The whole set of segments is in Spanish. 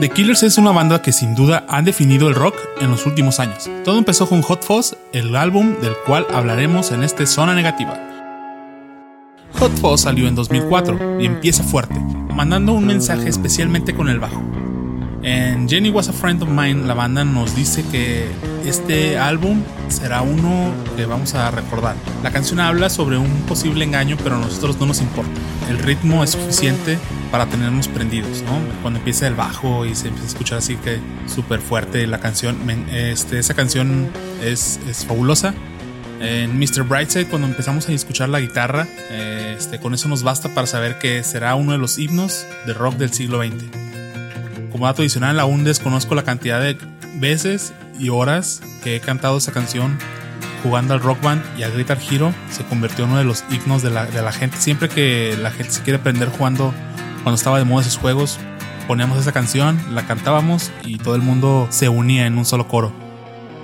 The Killers es una banda que sin duda ha definido el rock en los últimos años. Todo empezó con Hot Fuzz, el álbum del cual hablaremos en este Zona Negativa. Hot Fuzz salió en 2004 y empieza fuerte, mandando un mensaje especialmente con el bajo. En Jenny Was a Friend of Mine, la banda nos dice que este álbum será uno que vamos a recordar. La canción habla sobre un posible engaño, pero a nosotros no nos importa. El ritmo es suficiente para tenernos prendidos, ¿no? Cuando empieza el bajo y se empieza a escuchar así que súper fuerte la canción, este, esa canción es, es fabulosa. En Mr. Brightside, cuando empezamos a escuchar la guitarra, este, con eso nos basta para saber que será uno de los himnos de rock del siglo XX. Como dato adicional, aún desconozco la cantidad de veces y horas que he cantado esa canción jugando al rock band y al Guitar Hero se convirtió en uno de los himnos de la, de la gente. Siempre que la gente se quiere aprender jugando, cuando estaba de moda esos juegos, poníamos esa canción, la cantábamos y todo el mundo se unía en un solo coro.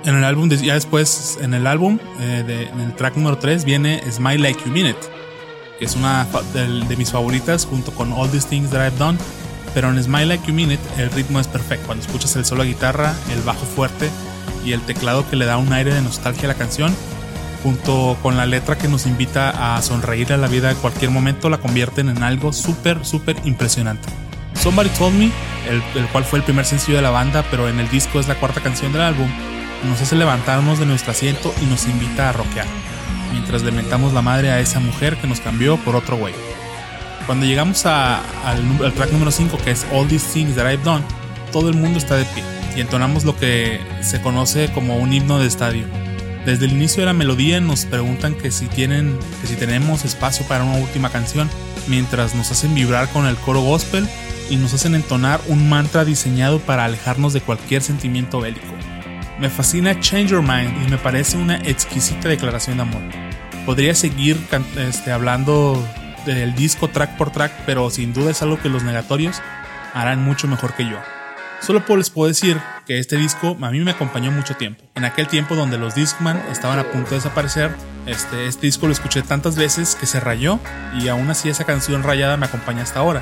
En el álbum, ya después, en el álbum, eh, en el track número 3 viene Smile Like You Mean It, que es una de, de mis favoritas junto con All These Things That I've Done pero en Smile Like You Mean It el ritmo es perfecto. Cuando escuchas el solo de guitarra, el bajo fuerte y el teclado que le da un aire de nostalgia a la canción, junto con la letra que nos invita a sonreír a la vida en cualquier momento, la convierten en algo súper, súper impresionante. Somebody Told Me, el, cual fue el primer sencillo de la banda, pero en el disco es la cuarta canción del álbum, nos hace levantarnos de nuestro asiento y nos invita a rockear, mientras lamentamos la madre a esa mujer que nos cambió por otro güey. Cuando llegamos a, al, track número 5, que es All These Things That I've Done, todo el mundo está de pie y entonamos lo que se conoce como un himno de estadio. Desde el inicio de la melodía nos preguntan que si tienen, que si tenemos espacio para una última canción, mientras nos hacen vibrar con el coro gospel y nos hacen entonar un mantra diseñado para alejarnos de cualquier sentimiento bélico. Me fascina Change Your Mind y me parece una exquisita declaración de amor. Podría seguir este, hablando del disco track por track, pero sin duda es algo que los negatorios harán mucho mejor que yo. Solo les puedo decir que este disco a mí me acompañó mucho tiempo. En aquel tiempo donde los Discman estaban a punto de desaparecer, este, este disco lo escuché tantas veces que se rayó y aún así esa canción rayada me acompaña hasta ahora.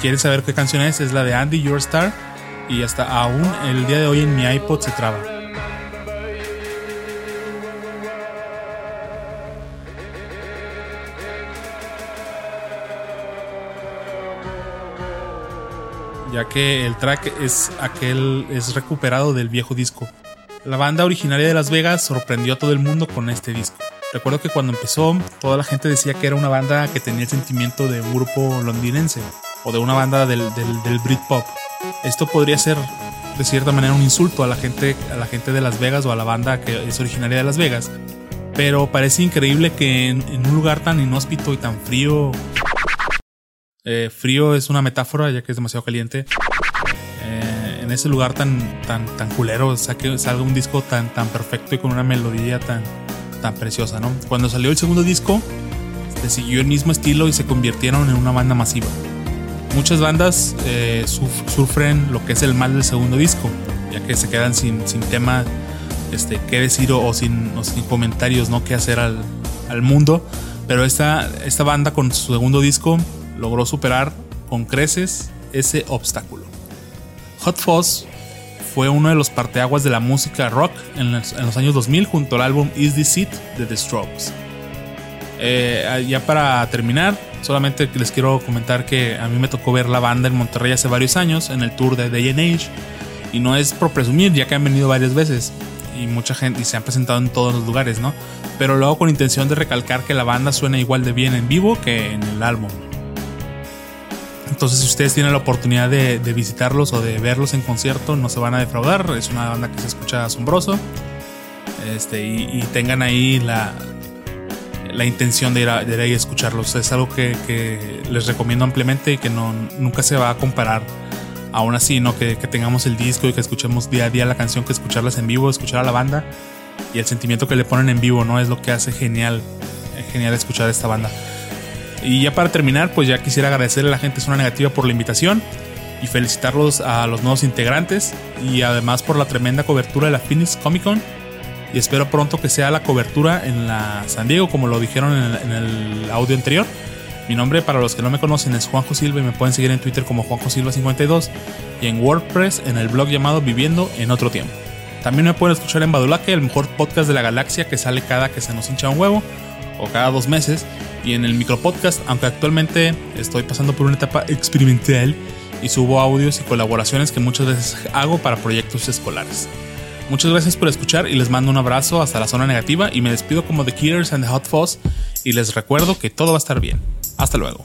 ¿Quieres saber qué canción es? Es la de Andy Your Star y hasta aún el día de hoy en mi iPod se traba. Ya que el track es aquel es recuperado del viejo disco. La banda originaria de Las Vegas sorprendió a todo el mundo con este disco. Recuerdo que cuando empezó, toda la gente decía que era una banda que tenía el sentimiento de un grupo londinense o de una banda del, del, Britpop. Esto podría ser de cierta manera un insulto a la gente a la gente de Las Vegas o a la banda que es originaria de Las Vegas. Pero parece increíble que en, en un lugar tan inhóspito y tan frío eh, frío es una metáfora, ya que es demasiado caliente. Eh, en ese lugar tan, tan, tan culero, saque, salga un disco tan, tan perfecto y con una melodía tan, tan preciosa, ¿no? Cuando salió el segundo disco, se siguió el mismo estilo y se convirtieron en una banda masiva. Muchas bandas eh, sufren lo que es el mal del segundo disco, ya que se quedan sin, sin tema este, qué decir o, sin, sin, comentarios, ¿no? Qué hacer al, al mundo. Pero esta, esta banda con su segundo disco logró superar con creces ese obstáculo. Hot Fuzz fue uno de los parteaguas de la música rock en los, años 2000 junto al álbum Is This It de The Strokes. Eh, ya para terminar, solamente les quiero comentar que a mí me tocó ver la banda en Monterrey hace varios años en el tour de Day and Age y no es por presumir ya que han venido varias veces y mucha gente se han presentado en todos los lugares, ¿no? Pero luego con intención de recalcar que la banda suena igual de bien en vivo que en el álbum. Entonces, si ustedes tienen la oportunidad de, visitarlos o de verlos en concierto, no se van a defraudar. Es una banda que se escucha asombroso. Este, y, tengan ahí la, la intención de ir, a, de ir a escucharlos. Es algo que, les recomiendo ampliamente y que no, nunca se va a comparar. Aún así, ¿no? Que, que, tengamos el disco y que escuchemos día a día la canción, que escucharlas en vivo, escuchar a la banda y el sentimiento que le ponen en vivo, ¿no? Es lo que hace genial, genial escuchar a esta banda. Y ya para terminar, pues ya quisiera agradecerle a la gente Zona Negativa por la invitación y felicitarlos a los nuevos integrantes y además por la tremenda cobertura de la Phoenix Comic Con. Y espero pronto que sea la cobertura en la San Diego, como lo dijeron en el, audio anterior. Mi nombre para los que no me conocen es Juanjo Silva y me pueden seguir en Twitter como Juanjo Silva 52 y en WordPress en el blog llamado Viviendo en otro tiempo. También me pueden escuchar en Badulaque, el mejor podcast de la galaxia que sale cada que se nos hincha un huevo o cada dos meses y en el micropodcast, aunque actualmente estoy pasando por una etapa experimental y subo audios y colaboraciones que muchas veces hago para proyectos escolares. Muchas gracias por escuchar y les mando un abrazo hasta la zona negativa y me despido como The Killers and the Hot Fuzz y les recuerdo que todo va a estar bien. Hasta luego.